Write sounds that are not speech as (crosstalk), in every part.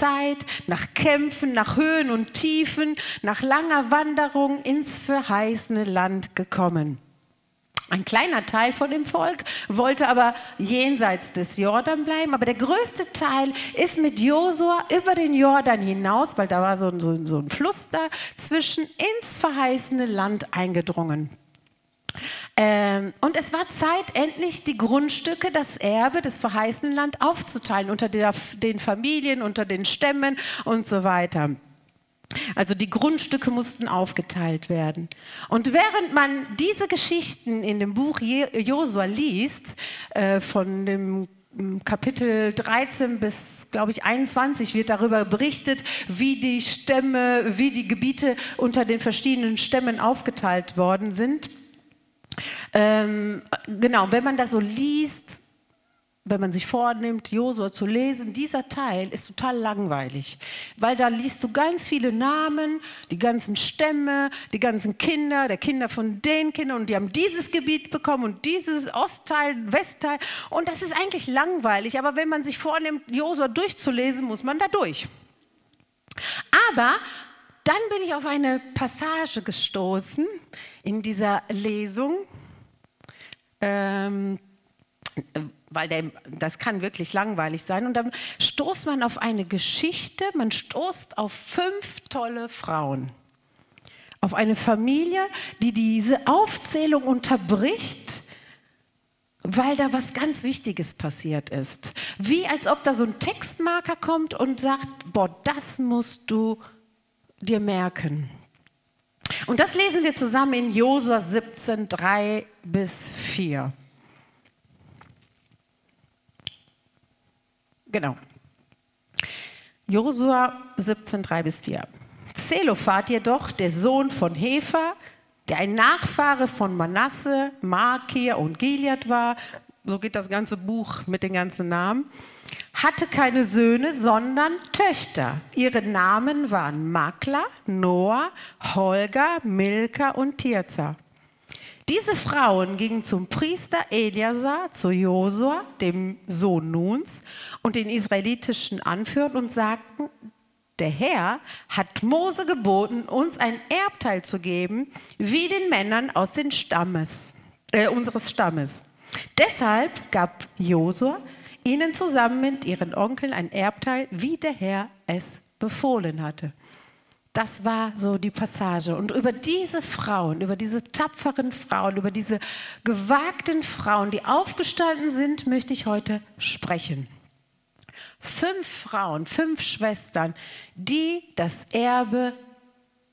Zeit, nach Kämpfen, nach Höhen und Tiefen, nach langer Wanderung ins verheißene Land gekommen. Ein kleiner Teil von dem Volk wollte aber jenseits des Jordan bleiben, aber der größte Teil ist mit Josua über den Jordan hinaus, weil da war so ein, so, ein Fluss dazwischen, ins verheißene Land eingedrungen. Ähm, und es war Zeit, endlich die Grundstücke, das Erbe des verheißenen Land aufzuteilen unter der, den Familien, unter den Stämmen und so weiter. Also die Grundstücke mussten aufgeteilt werden. Und während man diese Geschichten in dem Buch Josua liest, äh, von dem Kapitel 13 bis, glaube ich, 21 wird darüber berichtet, wie die Stämme, wie die Gebiete unter den verschiedenen Stämmen aufgeteilt worden sind. Ähm, genau, wenn man das so liest, wenn man sich vornimmt, Josua zu lesen, dieser Teil ist total langweilig, weil da liest du ganz viele Namen, die ganzen Stämme, die ganzen Kinder, der Kinder von den Kindern und die haben dieses Gebiet bekommen und dieses Ostteil, Westteil und das ist eigentlich langweilig, aber wenn man sich vornimmt, Josua durchzulesen, muss man da durch. Aber dann bin ich auf eine Passage gestoßen in dieser Lesung. Ähm, weil der, das kann wirklich langweilig sein. Und dann stoßt man auf eine Geschichte, man stoßt auf fünf tolle Frauen. Auf eine Familie, die diese Aufzählung unterbricht, weil da was ganz Wichtiges passiert ist. Wie als ob da so ein Textmarker kommt und sagt, boah, das musst du dir merken. Und das lesen wir zusammen in Josua 17, 3 bis 4. Genau. Josua 17, 3 bis 4. Zelophat jedoch, der Sohn von Hefer, der ein Nachfahre von Manasse, Makir und Gilead war, so geht das ganze Buch mit den ganzen Namen, hatte keine Söhne, sondern Töchter. Ihre Namen waren Makla, Noah, Holger, Milka und Tirza. Diese Frauen gingen zum Priester Eliasar, zu Josua, dem Sohn Nuns, und den israelitischen Anführern und sagten, der Herr hat Mose geboten, uns ein Erbteil zu geben, wie den Männern aus den Stammes, äh, unseres Stammes. Deshalb gab Josua ihnen zusammen mit ihren Onkeln ein Erbteil, wie der Herr es befohlen hatte. Das war so die Passage. Und über diese Frauen, über diese tapferen Frauen, über diese gewagten Frauen, die aufgestanden sind, möchte ich heute sprechen. Fünf Frauen, fünf Schwestern, die das Erbe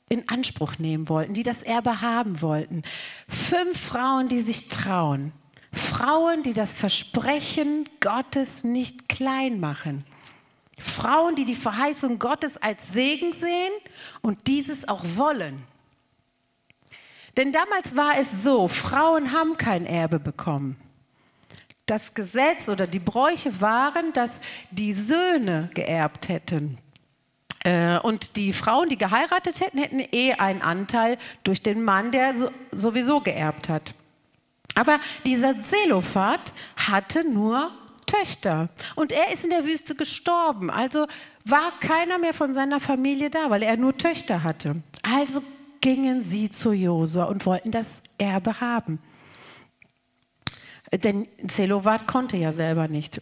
in Anspruch nehmen wollten, die das Erbe haben wollten. Fünf Frauen, die sich trauen. Frauen, die das Versprechen Gottes nicht klein machen. Frauen, die die Verheißung Gottes als Segen sehen und dieses auch wollen. Denn damals war es so, Frauen haben kein Erbe bekommen. Das Gesetz oder die Bräuche waren, dass die Söhne geerbt hätten. Äh, und die Frauen, die geheiratet hätten, hätten eh einen Anteil durch den Mann, der sowieso geerbt hat. Aber dieser Zelophat hatte nur Töchter. Und er ist in der Wüste gestorben. Also war keiner mehr von seiner Familie da, weil er nur Töchter hatte. Also gingen sie zu Josua und wollten das Erbe haben. Denn Zelophat konnte ja selber nicht.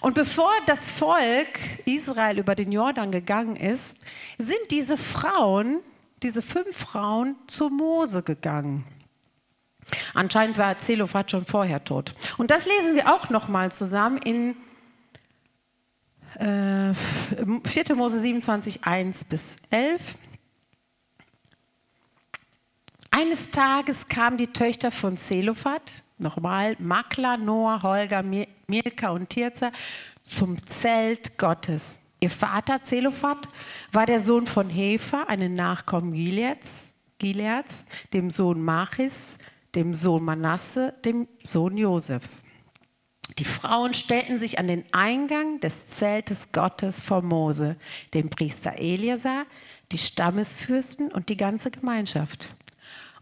Und bevor das Volk Israel über den Jordan gegangen ist, sind diese Frauen, diese fünf Frauen, zu Mose gegangen. Anscheinend war Zelophat schon vorher tot. Und das lesen wir auch nochmal zusammen in äh, 4. Mose 27, 1 bis 11. Eines Tages kamen die Töchter von Zelophat, nochmal Makla, Noah, Holger, Milka und Tirza, zum Zelt Gottes. Ihr Vater Zelophat war der Sohn von Hefer, einen Nachkommen Gileads, Gileads dem Sohn Machis, dem Sohn Manasse, dem Sohn Josefs. Die Frauen stellten sich an den Eingang des Zeltes Gottes vor Mose, dem Priester Eliasar, die Stammesfürsten und die ganze Gemeinschaft.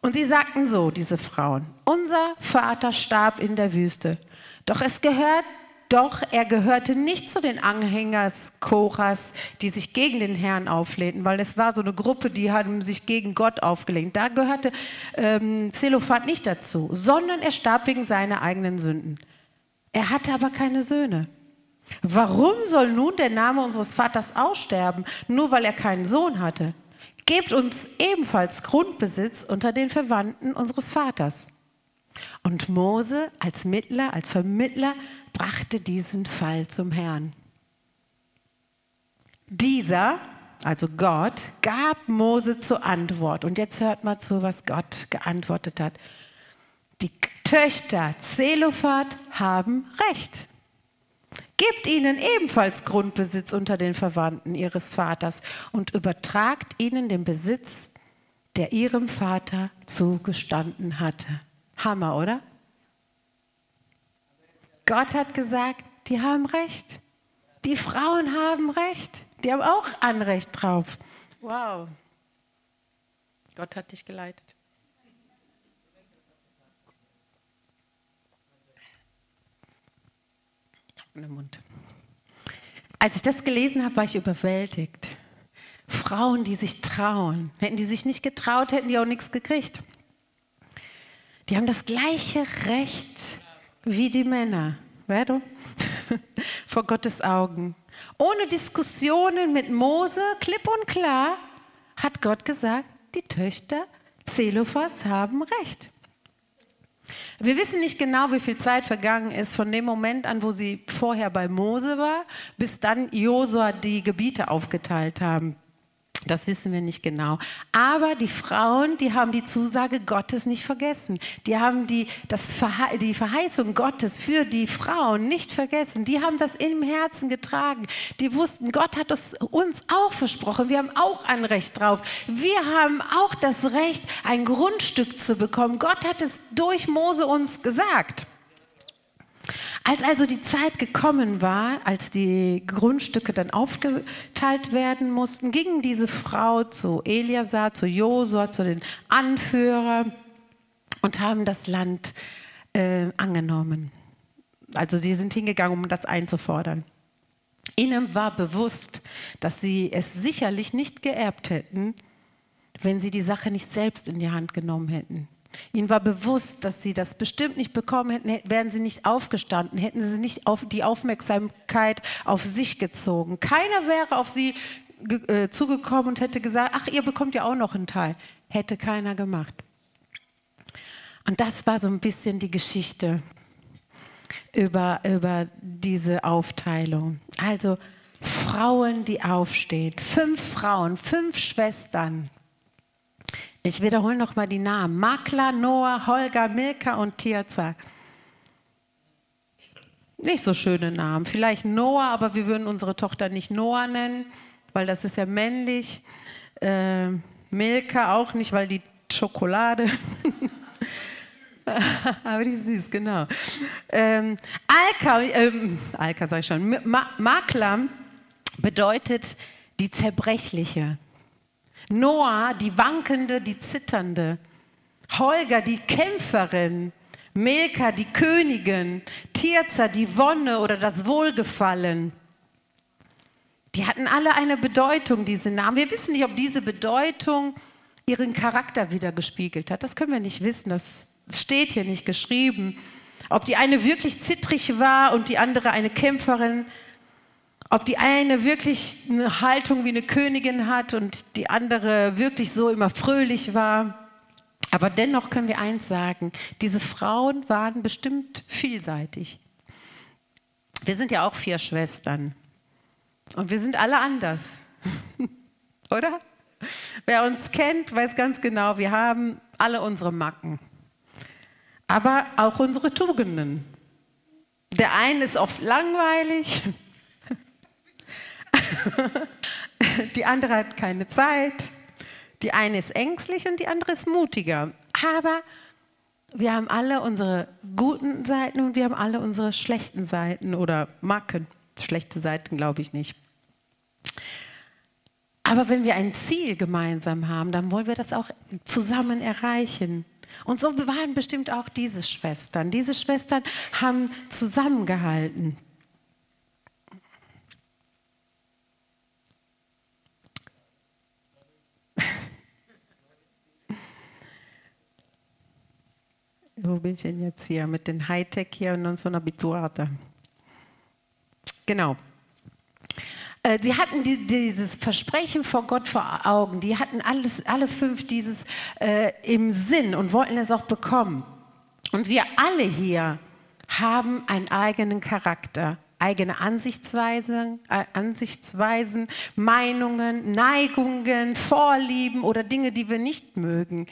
Und sie sagten so, diese Frauen, unser Vater starb in der Wüste, doch es gehört Doch er gehörte nicht zu den Anhängers Koras, die sich gegen den Herrn auflehnten, weil es war so eine Gruppe, die haben sich gegen Gott aufgelehnt. Da gehörte ähm, Zelophat nicht dazu, sondern er starb wegen seiner eigenen Sünden. Er hatte aber keine Söhne. Warum soll nun der Name unseres Vaters aussterben, nur weil er keinen Sohn hatte? Gebt uns ebenfalls Grundbesitz unter den Verwandten unseres Vaters. Und Mose als Mittler, als Vermittler brachte diesen Fall zum Herrn. Dieser, also Gott, gab Mose zur Antwort. Und jetzt hört mal zu, was Gott geantwortet hat. Die Töchter Zelophat haben Recht. Gebt ihnen ebenfalls Grundbesitz unter den Verwandten ihres Vaters und übertragt ihnen den Besitz, der ihrem Vater zugestanden hatte. Hammer, oder? Gott hat gesagt, die haben Recht. Die Frauen haben Recht. Die haben auch Anrecht drauf. Wow. Gott hat dich geleitet. Mund. Als ich das gelesen habe, war ich überwältigt. Frauen, die sich trauen. Hätten die sich nicht getraut, hätten die auch nichts gekriegt. Die haben das gleiche Recht wie die Männer, du? (laughs) vor Gottes Augen. Ohne Diskussionen mit Mose, klipp und klar, hat Gott gesagt, die Töchter Zelophas haben Recht. Wir wissen nicht genau, wie viel Zeit vergangen ist von dem Moment an, wo sie vorher bei Mose war, bis dann Josua die Gebiete aufgeteilt haben. Das wissen wir nicht genau. Aber die Frauen, die haben die Zusage Gottes nicht vergessen. Die haben die, das Verhe die Verheißung Gottes für die Frauen nicht vergessen. Die haben das im Herzen getragen. Die wussten, Gott hat es uns auch versprochen. Wir haben auch ein Recht drauf. Wir haben auch das Recht, ein Grundstück zu bekommen. Gott hat es durch Mose uns gesagt. Als also die Zeit gekommen war, als die Grundstücke dann aufgeteilt werden mussten, ging diese Frau zu Eliasar, zu Josua, zu den Anführern und haben das Land äh, angenommen. Also sie sind hingegangen, um das einzufordern. Ihnen war bewusst, dass sie es sicherlich nicht geerbt hätten, wenn sie die Sache nicht selbst in die Hand genommen hätten. Ihnen war bewusst, dass sie das bestimmt nicht bekommen hätten, wären sie nicht aufgestanden, hätten sie nicht auf die Aufmerksamkeit auf sich gezogen. Keiner wäre auf sie äh, zugekommen und hätte gesagt, ach, ihr bekommt ja auch noch einen Teil. Hätte keiner gemacht. Und das war so ein bisschen die Geschichte über, über diese Aufteilung. Also Frauen, die aufstehen. Fünf Frauen, fünf Schwestern, ich wiederhole noch mal die Namen. Makla, Noah, Holger, Milka und Tirza. Nicht so schöne Namen. Vielleicht Noah, aber wir würden unsere Tochter nicht Noah nennen, weil das ist ja männlich. Äh, Milka auch nicht, weil die Schokolade. (laughs) aber die ist süß, genau. Ähm, Alka, ähm, Alka sag ich schon. Ma Makla bedeutet die Zerbrechliche. Noah, die Wankende, die Zitternde. Holger, die Kämpferin. Milka, die Königin. Tirza, die Wonne oder das Wohlgefallen. Die hatten alle eine Bedeutung, diese Namen. Wir wissen nicht, ob diese Bedeutung ihren Charakter wieder gespiegelt hat. Das können wir nicht wissen. Das steht hier nicht geschrieben. Ob die eine wirklich zittrig war und die andere eine Kämpferin ob die eine wirklich eine Haltung wie eine Königin hat und die andere wirklich so immer fröhlich war. Aber dennoch können wir eins sagen, diese Frauen waren bestimmt vielseitig. Wir sind ja auch vier Schwestern und wir sind alle anders, (laughs) oder? Wer uns kennt, weiß ganz genau, wir haben alle unsere Macken, aber auch unsere Tugenden. Der eine ist oft langweilig, (laughs) die andere hat keine Zeit. Die eine ist ängstlich und die andere ist mutiger. Aber wir haben alle unsere guten Seiten und wir haben alle unsere schlechten Seiten oder Macken. Schlechte Seiten glaube ich nicht. Aber wenn wir ein Ziel gemeinsam haben, dann wollen wir das auch zusammen erreichen. Und so waren bestimmt auch diese Schwestern. Diese Schwestern haben zusammengehalten. Wo bin ich denn jetzt hier? Mit den Hightech hier und so einer Bituata. Genau. Äh, sie hatten die, dieses Versprechen vor Gott vor Augen. Die hatten alles, alle fünf dieses äh, im Sinn und wollten es auch bekommen. Und wir alle hier haben einen eigenen Charakter, eigene Ansichtsweisen, äh, Ansichtsweisen, Meinungen, Neigungen, Vorlieben oder Dinge, die wir nicht mögen.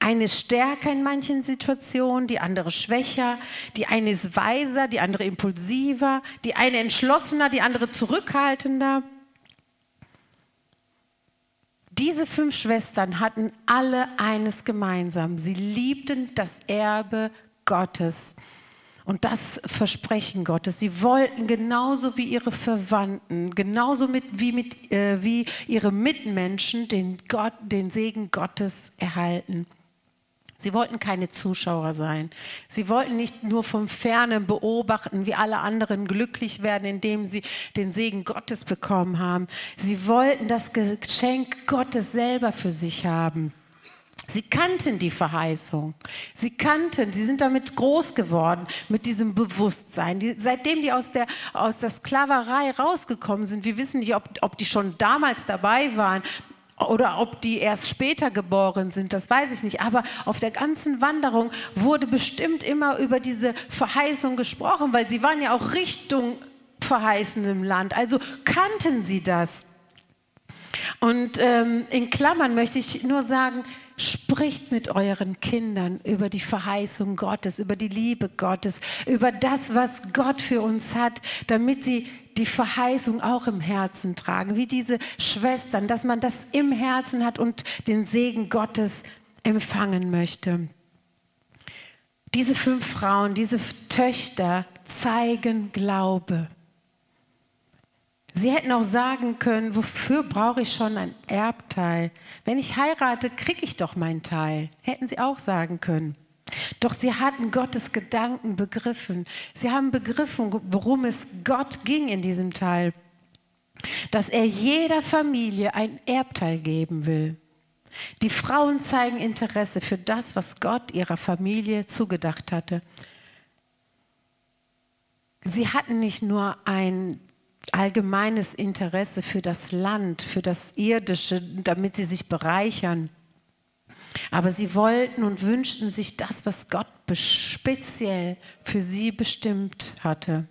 Eine stärker in manchen Situationen, die andere schwächer, die eine ist weiser, die andere impulsiver, die eine entschlossener, die andere zurückhaltender. Diese fünf Schwestern hatten alle eines gemeinsam. Sie liebten das Erbe Gottes und das Versprechen Gottes. Sie wollten genauso wie ihre Verwandten, genauso mit, wie, mit, äh, wie ihre Mitmenschen den, Gott, den Segen Gottes erhalten. Sie wollten keine Zuschauer sein. Sie wollten nicht nur vom Fernen beobachten, wie alle anderen glücklich werden, indem sie den Segen Gottes bekommen haben. Sie wollten das Geschenk Gottes selber für sich haben. Sie kannten die Verheißung. Sie kannten, sie sind damit groß geworden, mit diesem Bewusstsein. Die, seitdem die aus der, aus der Sklaverei rausgekommen sind, wir wissen nicht, ob, ob die schon damals dabei waren, oder ob die erst später geboren sind, das weiß ich nicht. Aber auf der ganzen Wanderung wurde bestimmt immer über diese Verheißung gesprochen, weil sie waren ja auch Richtung verheißenem Land. Also kannten sie das. Und ähm, in Klammern möchte ich nur sagen, spricht mit euren Kindern über die Verheißung Gottes, über die Liebe Gottes, über das, was Gott für uns hat, damit sie die Verheißung auch im Herzen tragen, wie diese Schwestern, dass man das im Herzen hat und den Segen Gottes empfangen möchte. Diese fünf Frauen, diese Töchter zeigen Glaube. Sie hätten auch sagen können, wofür brauche ich schon ein Erbteil? Wenn ich heirate, kriege ich doch meinen Teil. Hätten sie auch sagen können. Doch sie hatten Gottes Gedanken begriffen. Sie haben begriffen, worum es Gott ging in diesem Teil. Dass er jeder Familie ein Erbteil geben will. Die Frauen zeigen Interesse für das, was Gott ihrer Familie zugedacht hatte. Sie hatten nicht nur ein allgemeines Interesse für das Land, für das Irdische, damit sie sich bereichern. Aber sie wollten und wünschten sich das, was Gott speziell für sie bestimmt hatte.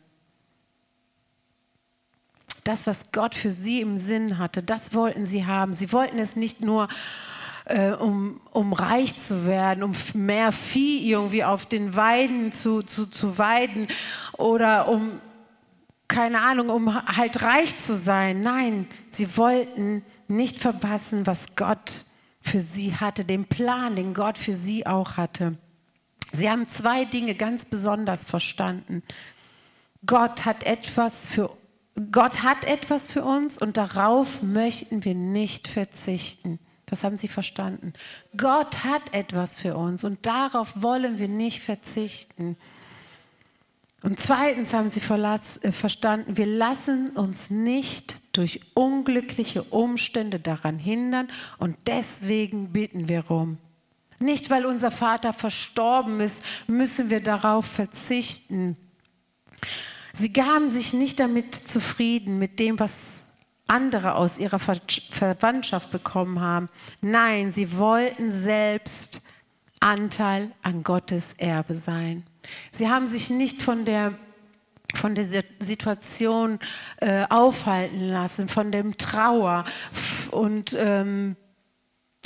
Das, was Gott für sie im Sinn hatte, das wollten sie haben. Sie wollten es nicht nur, äh, um, um reich zu werden, um mehr Vieh irgendwie auf den Weiden zu, zu, zu weiden oder um, keine Ahnung, um halt reich zu sein. Nein, sie wollten nicht verpassen, was Gott für sie hatte, den Plan, den Gott für sie auch hatte. Sie haben zwei Dinge ganz besonders verstanden. Gott hat etwas für Gott hat etwas für uns und darauf möchten wir nicht verzichten. Das haben sie verstanden. Gott hat etwas für uns und darauf wollen wir nicht verzichten. Und zweitens haben sie äh, verstanden, wir lassen uns nicht durch unglückliche Umstände daran hindern und deswegen bitten wir rum. Nicht, weil unser Vater verstorben ist, müssen wir darauf verzichten. Sie gaben sich nicht damit zufrieden, mit dem, was andere aus ihrer Verwandtschaft bekommen haben. Nein, sie wollten selbst Anteil an Gottes Erbe sein. Sie haben sich nicht von der von der Situation äh, aufhalten lassen, von dem Trauer. Und ähm,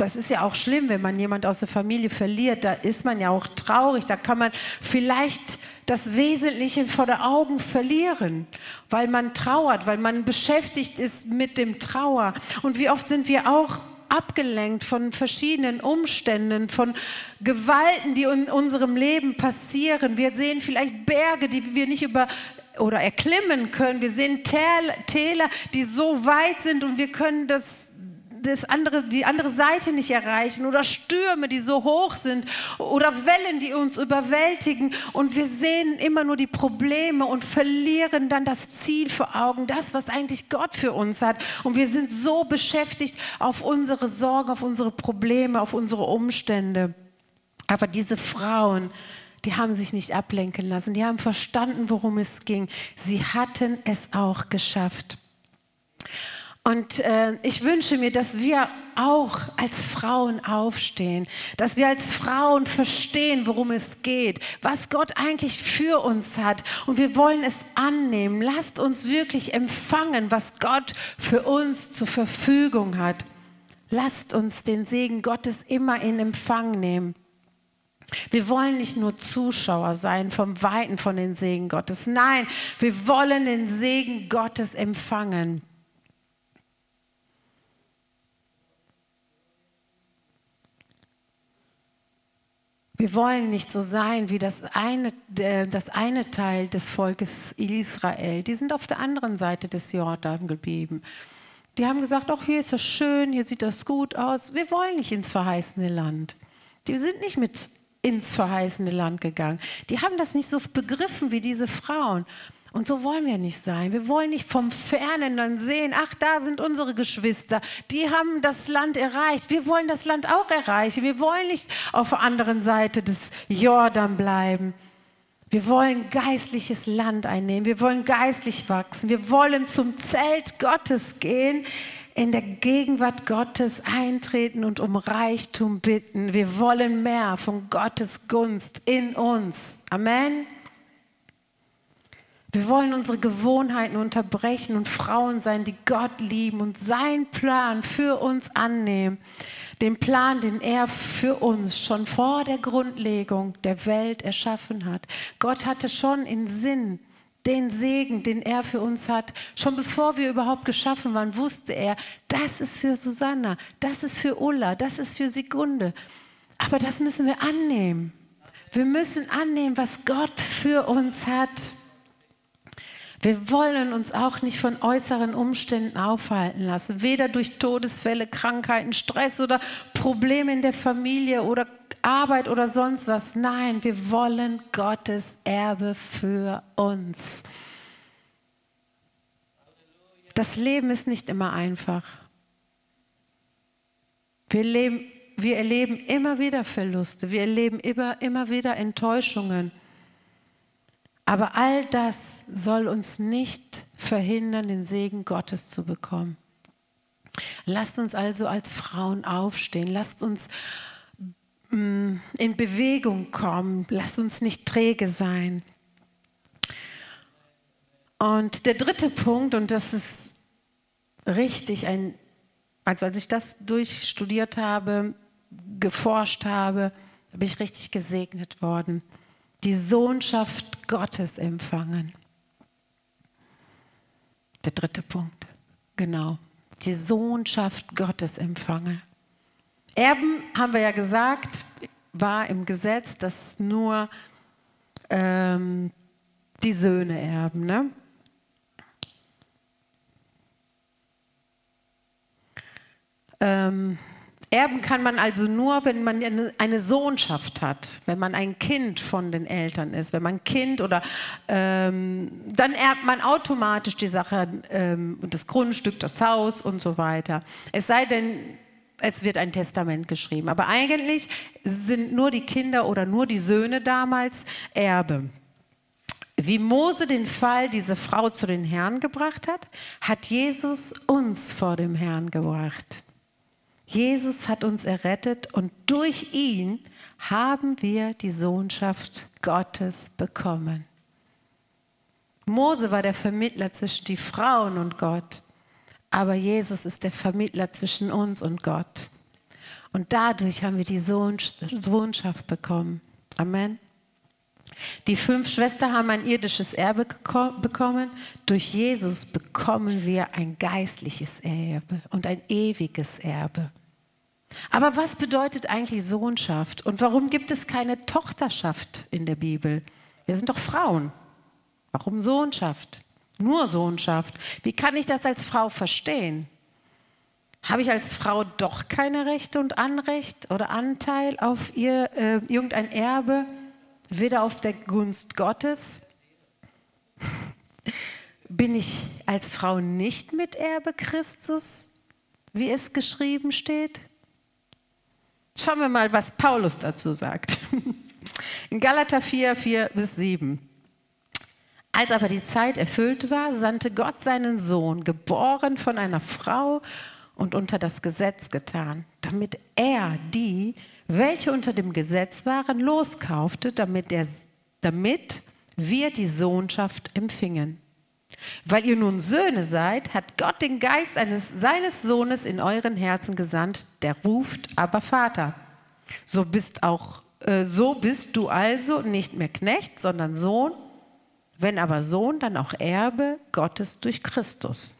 das ist ja auch schlimm, wenn man jemand aus der Familie verliert. Da ist man ja auch traurig. Da kann man vielleicht das Wesentliche vor den Augen verlieren, weil man trauert, weil man beschäftigt ist mit dem Trauer. Und wie oft sind wir auch abgelenkt von verschiedenen Umständen, von Gewalten, die in unserem Leben passieren. Wir sehen vielleicht Berge, die wir nicht über oder erklimmen können. Wir sehen Täler, die so weit sind und wir können das das andere, die andere Seite nicht erreichen oder Stürme, die so hoch sind oder Wellen, die uns überwältigen und wir sehen immer nur die Probleme und verlieren dann das Ziel vor Augen, das, was eigentlich Gott für uns hat. Und wir sind so beschäftigt auf unsere Sorgen, auf unsere Probleme, auf unsere Umstände. Aber diese Frauen, die haben sich nicht ablenken lassen, die haben verstanden, worum es ging. Sie hatten es auch geschafft. Und äh, ich wünsche mir, dass wir auch als Frauen aufstehen, dass wir als Frauen verstehen, worum es geht, was Gott eigentlich für uns hat. Und wir wollen es annehmen. Lasst uns wirklich empfangen, was Gott für uns zur Verfügung hat. Lasst uns den Segen Gottes immer in Empfang nehmen. Wir wollen nicht nur Zuschauer sein vom Weiten von den Segen Gottes. Nein, wir wollen den Segen Gottes empfangen. Wir wollen nicht so sein wie das eine, das eine Teil des Volkes Israel. Die sind auf der anderen Seite des Jordan geblieben. Die haben gesagt, ach, hier ist das schön, hier sieht das gut aus. Wir wollen nicht ins verheißene Land. Die sind nicht mit ins verheißene Land gegangen. Die haben das nicht so begriffen wie diese Frauen. Und so wollen wir nicht sein. Wir wollen nicht vom Fernen dann sehen, ach, da sind unsere Geschwister, die haben das Land erreicht. Wir wollen das Land auch erreichen. Wir wollen nicht auf der anderen Seite des Jordan bleiben. Wir wollen geistliches Land einnehmen. Wir wollen geistlich wachsen. Wir wollen zum Zelt Gottes gehen, in der Gegenwart Gottes eintreten und um Reichtum bitten. Wir wollen mehr von Gottes Gunst in uns. Amen. Wir wollen unsere Gewohnheiten unterbrechen und Frauen sein, die Gott lieben und seinen Plan für uns annehmen. Den Plan, den er für uns schon vor der Grundlegung der Welt erschaffen hat. Gott hatte schon in Sinn den Segen, den er für uns hat. Schon bevor wir überhaupt geschaffen waren, wusste er, das ist für Susanna, das ist für Ulla, das ist für Sigunde. Aber das müssen wir annehmen. Wir müssen annehmen, was Gott für uns hat. Wir wollen uns auch nicht von äußeren Umständen aufhalten lassen, weder durch Todesfälle, Krankheiten, Stress oder Probleme in der Familie oder Arbeit oder sonst was. Nein, wir wollen Gottes Erbe für uns. Das Leben ist nicht immer einfach. Wir, leben, wir erleben immer wieder Verluste, wir erleben immer, immer wieder Enttäuschungen. Aber all das soll uns nicht verhindern, den Segen Gottes zu bekommen. Lasst uns also als Frauen aufstehen. Lasst uns mm, in Bewegung kommen. Lasst uns nicht träge sein. Und der dritte Punkt, und das ist richtig, ein, also als ich das durchstudiert habe, geforscht habe, bin ich richtig gesegnet worden die Sohnschaft Gottes empfangen. Der dritte Punkt, genau, die Sohnschaft Gottes empfangen. Erben, haben wir ja gesagt, war im Gesetz, dass nur ähm, die Söhne erben. Ne? Ähm, Erben kann man also nur, wenn man eine Sohnschaft hat, wenn man ein Kind von den Eltern ist, wenn man Kind oder ähm, dann erbt man automatisch die Sache, ähm, das Grundstück, das Haus und so weiter. Es sei denn, es wird ein Testament geschrieben. Aber eigentlich sind nur die Kinder oder nur die Söhne damals Erbe. Wie Mose den Fall dieser Frau zu den Herrn gebracht hat, hat Jesus uns vor dem Herrn gebracht. Jesus hat uns errettet und durch ihn haben wir die Sohnschaft Gottes bekommen. Mose war der Vermittler zwischen die Frauen und Gott, aber Jesus ist der Vermittler zwischen uns und Gott. Und dadurch haben wir die Sohnschaft bekommen. Amen. Die fünf Schwestern haben ein irdisches Erbe bekommen. Durch Jesus bekommen wir ein geistliches Erbe und ein ewiges Erbe. Aber was bedeutet eigentlich Sohnschaft und warum gibt es keine Tochterschaft in der Bibel? Wir sind doch Frauen. Warum Sohnschaft? Nur Sohnschaft. Wie kann ich das als Frau verstehen? Habe ich als Frau doch keine Rechte und Anrecht oder Anteil auf ihr äh, irgendein Erbe, weder auf der Gunst Gottes? (laughs) Bin ich als Frau nicht Miterbe Christus, wie es geschrieben steht? Schauen wir mal, was Paulus dazu sagt. (laughs) In Galater 4, 4 bis 7. Als aber die Zeit erfüllt war, sandte Gott seinen Sohn, geboren von einer Frau und unter das Gesetz getan, damit er die, welche unter dem Gesetz waren, loskaufte, damit, er, damit wir die Sohnschaft empfingen. Weil ihr nun Söhne seid, hat Gott den Geist eines, seines Sohnes in euren Herzen gesandt, der ruft aber Vater. So bist auch äh, so bist du also nicht mehr Knecht, sondern Sohn, wenn aber Sohn, dann auch Erbe Gottes durch Christus.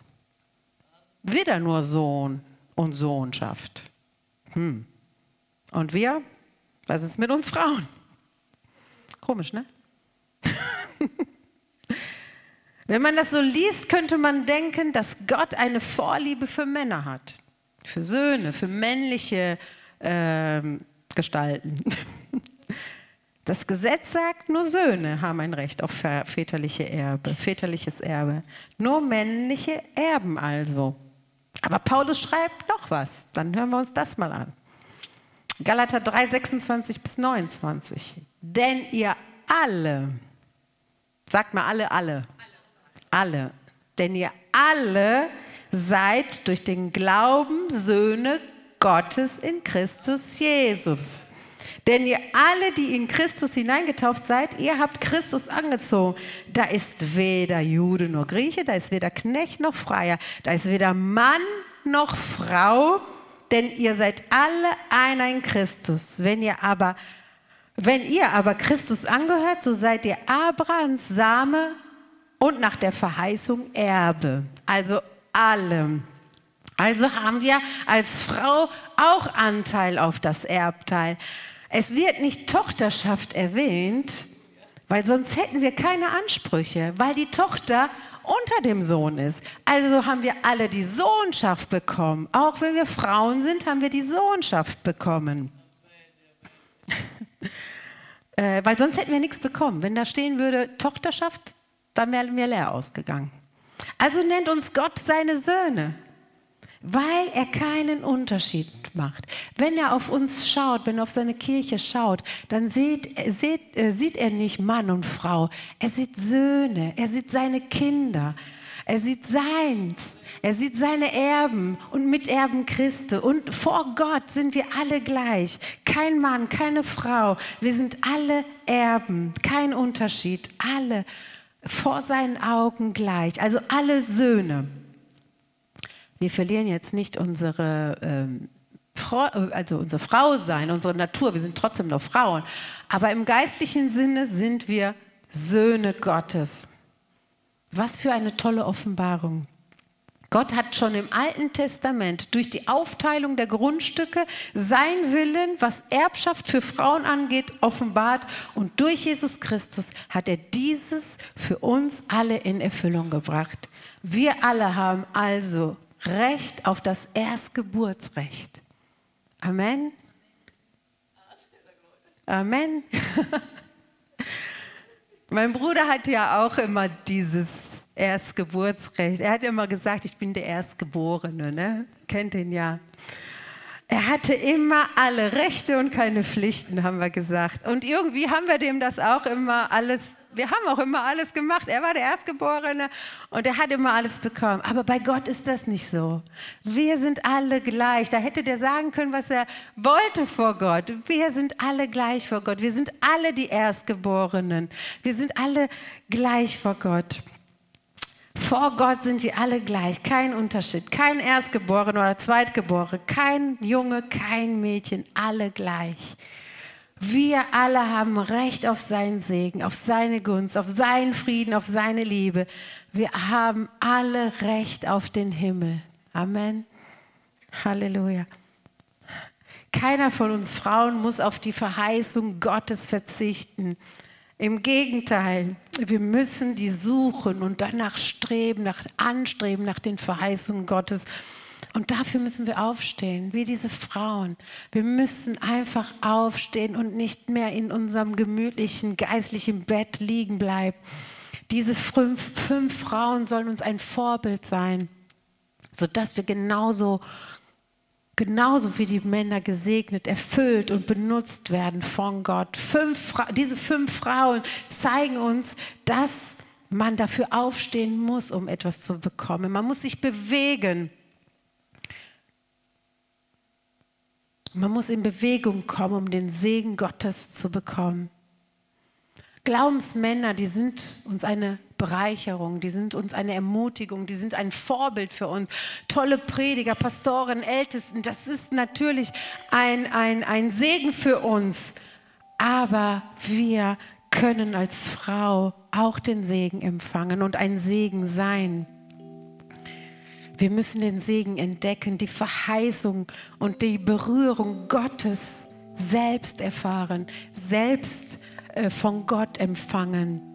Wieder nur Sohn und Sohnschaft. Hm. Und wir? Was ist mit uns Frauen? Komisch, ne? (laughs) Wenn man das so liest, könnte man denken, dass Gott eine Vorliebe für Männer hat, für Söhne, für männliche äh, Gestalten. (laughs) Das Gesetz sagt, nur Söhne haben ein Recht auf väterliche Erbe, väterliches Erbe. Nur männliche Erben also. Aber Paulus schreibt noch was. Dann hören wir uns das mal an. Galater 3, 26 bis 29. Denn ihr alle, sagt mal alle, alle, alle, denn ihr alle seid durch den Glauben Söhne Gottes in Christus Jesus. Denn ihr alle, die in Christus hineingetauft seid, ihr habt Christus angezogen. Da ist weder Jude noch Grieche, da ist weder Knecht noch Freier, da ist weder Mann noch Frau, denn ihr seid alle einer in Christus. Wenn ihr aber, wenn ihr aber Christus angehört, so seid ihr Abrahams Same und nach der Verheißung Erbe. Also alle. Also haben wir als Frau auch Anteil auf das Erbteil. Es wird nicht Tochterschaft erwähnt, weil sonst hätten wir keine Ansprüche, weil die Tochter unter dem Sohn ist. Also haben wir alle die Sohnschaft bekommen. Auch wenn wir Frauen sind, haben wir die Sohnschaft bekommen. (laughs) äh, weil sonst hätten wir nichts bekommen. Wenn da stehen würde Tochterschaft, dann wären wir leer ausgegangen. Also nennt uns Gott seine Söhne weil er keinen Unterschied macht. Wenn er auf uns schaut, wenn er auf seine Kirche schaut, dann sieht, sieht, äh, sieht er nicht Mann und Frau, er sieht Söhne, er sieht seine Kinder. Er sieht seins, er sieht seine Erben und Miterben Christi. Und vor Gott sind wir alle gleich. Kein Mann, keine Frau. Wir sind alle Erben, kein Unterschied. Alle vor seinen Augen gleich. Also alle Söhne wir verlieren jetzt nicht unsere, ähm, also unser Frausein, unsere Natur, wir sind trotzdem noch Frauen, aber im geistlichen Sinne sind wir Söhne Gottes. Was für eine tolle Offenbarung. Gott hat schon im Alten Testament durch die Aufteilung der Grundstücke sein Willen, was Erbschaft für Frauen angeht, offenbart. Und durch Jesus Christus hat er dieses für uns alle in Erfüllung gebracht. Wir alle haben also Recht auf das Erstgeburtsrecht. Amen. Amen. (laughs) mein Bruder hat ja auch immer dieses Erstgeburtsrecht. Er hat immer gesagt, ich bin der Erstgeborene. Ne? Kennt ihn ja. Er hatte immer alle Rechte und keine Pflichten, haben wir gesagt. Und irgendwie haben wir dem das auch immer alles, wir haben auch immer alles gemacht. Er war der Erstgeborene und er hat immer alles bekommen. Aber bei Gott ist das nicht so. Wir sind alle gleich. Da hätte der sagen können, was er wollte vor Gott. Wir sind alle gleich vor Gott. Wir sind alle die Erstgeborenen. Wir sind alle gleich vor Gott. Vor Gott sind wir alle gleich, kein Unterschied, kein Erstgeborener oder Zweitgeborener, kein Junge, kein Mädchen, alle gleich. Wir alle haben Recht auf seinen Segen, auf seine Gunst, auf seinen Frieden, auf seine Liebe. Wir haben alle Recht auf den Himmel. Amen. Halleluja. Keiner von uns Frauen muss auf die Verheißung Gottes verzichten. Im Gegenteil, wir müssen die suchen und danach streben, nach anstreben nach den Verheißungen Gottes. Und dafür müssen wir aufstehen, wie diese Frauen. Wir müssen einfach aufstehen und nicht mehr in unserem gemütlichen, geistlichen Bett liegen bleiben. Diese fünf, fünf Frauen sollen uns ein Vorbild sein, sodass wir genauso genauso wie die Männer gesegnet, erfüllt und benutzt werden von Gott. Fünf, diese fünf Frauen zeigen uns, dass man dafür aufstehen muss, um etwas zu bekommen. Man muss sich bewegen. Man muss in Bewegung kommen, um den Segen Gottes zu bekommen. Glaubensmänner, die sind uns eine Bereicherung, die sind uns eine Ermutigung, die sind ein Vorbild für uns. Tolle Prediger, Pastoren, Ältesten, das ist natürlich ein, ein, ein Segen für uns. Aber wir können als Frau auch den Segen empfangen und ein Segen sein. Wir müssen den Segen entdecken, die Verheißung und die Berührung Gottes selbst erfahren, selbst äh, von Gott empfangen.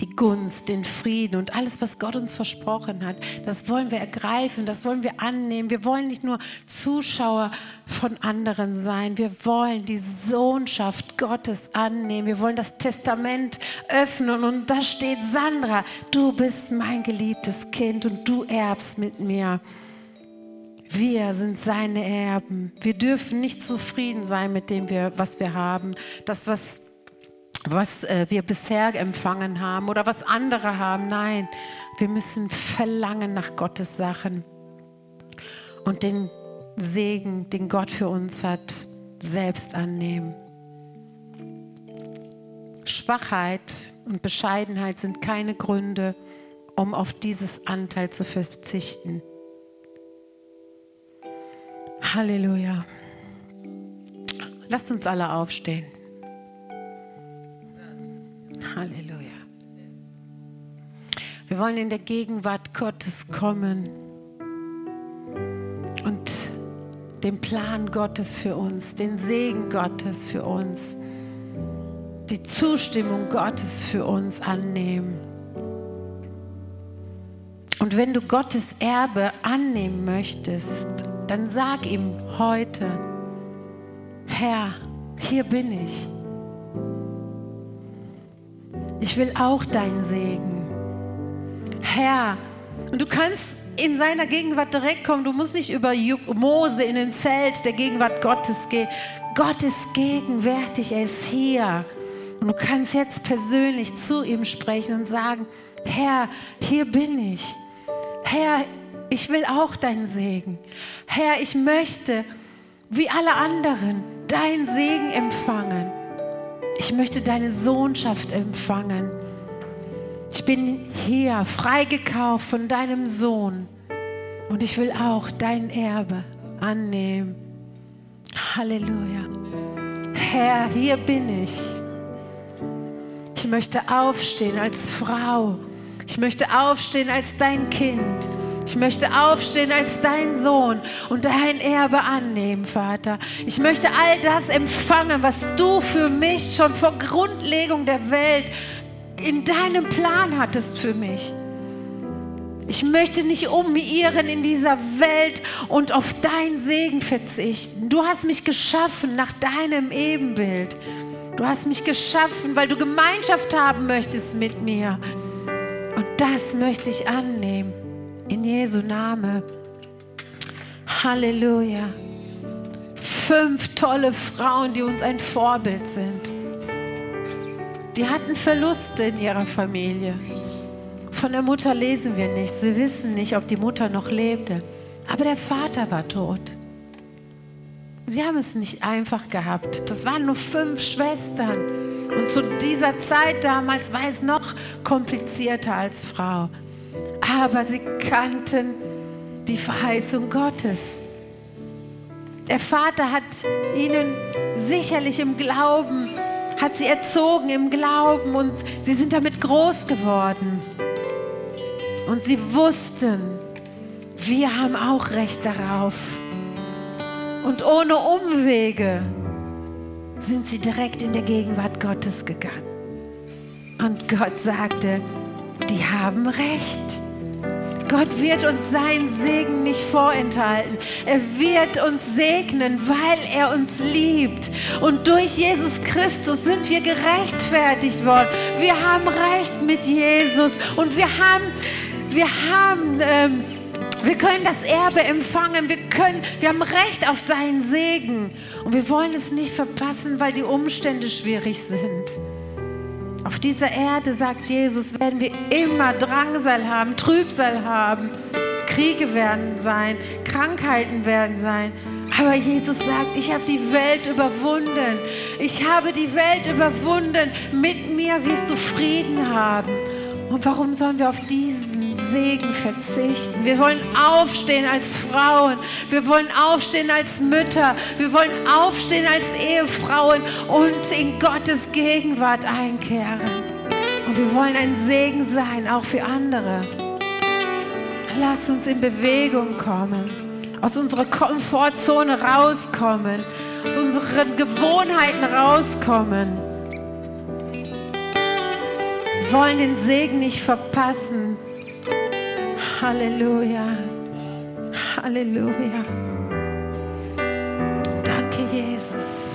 Die Gunst, den Frieden und alles, was Gott uns versprochen hat, das wollen wir ergreifen, das wollen wir annehmen. Wir wollen nicht nur Zuschauer von anderen sein, wir wollen die Sohnschaft Gottes annehmen. Wir wollen das Testament öffnen und da steht Sandra, du bist mein geliebtes Kind und du erbst mit mir. Wir sind seine Erben. Wir dürfen nicht zufrieden sein mit dem, was wir haben. Das, was, was äh, wir bisher empfangen haben oder was andere haben. Nein, wir müssen verlangen nach Gottes Sachen und den Segen, den Gott für uns hat, selbst annehmen. Schwachheit und Bescheidenheit sind keine Gründe, um auf dieses Anteil zu verzichten. Halleluja. Lasst uns alle aufstehen. Halleluja. Wir wollen in der Gegenwart Gottes kommen und den Plan Gottes für uns, den Segen Gottes für uns, die Zustimmung Gottes für uns annehmen. Und wenn du Gottes Erbe annehmen möchtest, dann sag ihm heute, Herr, hier bin ich. Ich will auch deinen Segen. Herr, und du kannst in seiner Gegenwart direkt kommen. Du musst nicht über Mose in den Zelt der Gegenwart Gottes gehen. Gott ist gegenwärtig, er ist hier. Und du kannst jetzt persönlich zu ihm sprechen und sagen, Herr, hier bin ich. Herr, ich will auch deinen Segen. Herr, ich möchte, wie alle anderen, deinen Segen empfangen. Ich möchte deine Sohnschaft empfangen. Ich bin hier freigekauft von deinem Sohn und ich will auch dein Erbe annehmen. Halleluja. Herr, hier bin ich. Ich möchte aufstehen als Frau. Ich möchte aufstehen als dein Kind. Ich möchte aufstehen als dein Sohn und dein Erbe annehmen, Vater. Ich möchte all das empfangen, was du für mich schon vor Grundlegung der Welt in deinem Plan hattest für mich. Ich möchte nicht umirren in dieser Welt und auf dein Segen verzichten. Du hast mich geschaffen nach deinem Ebenbild. Du hast mich geschaffen, weil du Gemeinschaft haben möchtest mit mir. Und das möchte ich annehmen. In Jesu Name. Halleluja. Fünf tolle Frauen, die uns ein Vorbild sind. Die hatten Verluste in ihrer Familie. Von der Mutter lesen wir nichts. Wir wissen nicht, ob die Mutter noch lebte. Aber der Vater war tot. Sie haben es nicht einfach gehabt. Das waren nur fünf Schwestern. Und zu dieser Zeit damals war es noch komplizierter als Frau aber sie kannten die Verheißung Gottes. Der Vater hat ihnen sicherlich im Glauben, hat sie erzogen im Glauben und sie sind damit groß geworden. Und sie wussten, wir haben auch Recht darauf. Und ohne Umwege sind sie direkt in der Gegenwart Gottes gegangen. Und Gott sagte, die haben Recht. Gott wird uns seinen Segen nicht vorenthalten. Er wird uns segnen, weil er uns liebt. Und durch Jesus Christus sind wir gerechtfertigt worden. Wir haben Recht mit Jesus und wir haben, wir haben ähm, Wir können das Erbe empfangen. Wir, können, wir haben Recht auf seinen Segen. Und wir wollen es nicht verpassen, weil die Umstände schwierig sind. Auf dieser Erde, sagt Jesus, werden wir immer Drangsal haben, Trübsal haben. Kriege werden sein, Krankheiten werden sein. Aber Jesus sagt, ich habe die Welt überwunden. Ich habe die Welt überwunden. Mit mir wirst du Frieden haben. Und warum sollen wir auf diesen Segen verzichten? Wir wollen aufstehen als Frauen. Wir wollen aufstehen als Mütter. Wir wollen aufstehen als Ehefrauen und in Gottes Gegenwart einkehren. Und wir wollen ein Segen sein, auch für andere. Lass uns in Bewegung kommen aus unserer Komfortzone rauskommen, aus unseren Gewohnheiten rauskommen. Wir wollen den Segen nicht verpassen. Halleluja. Halleluja. Danke, Jesus.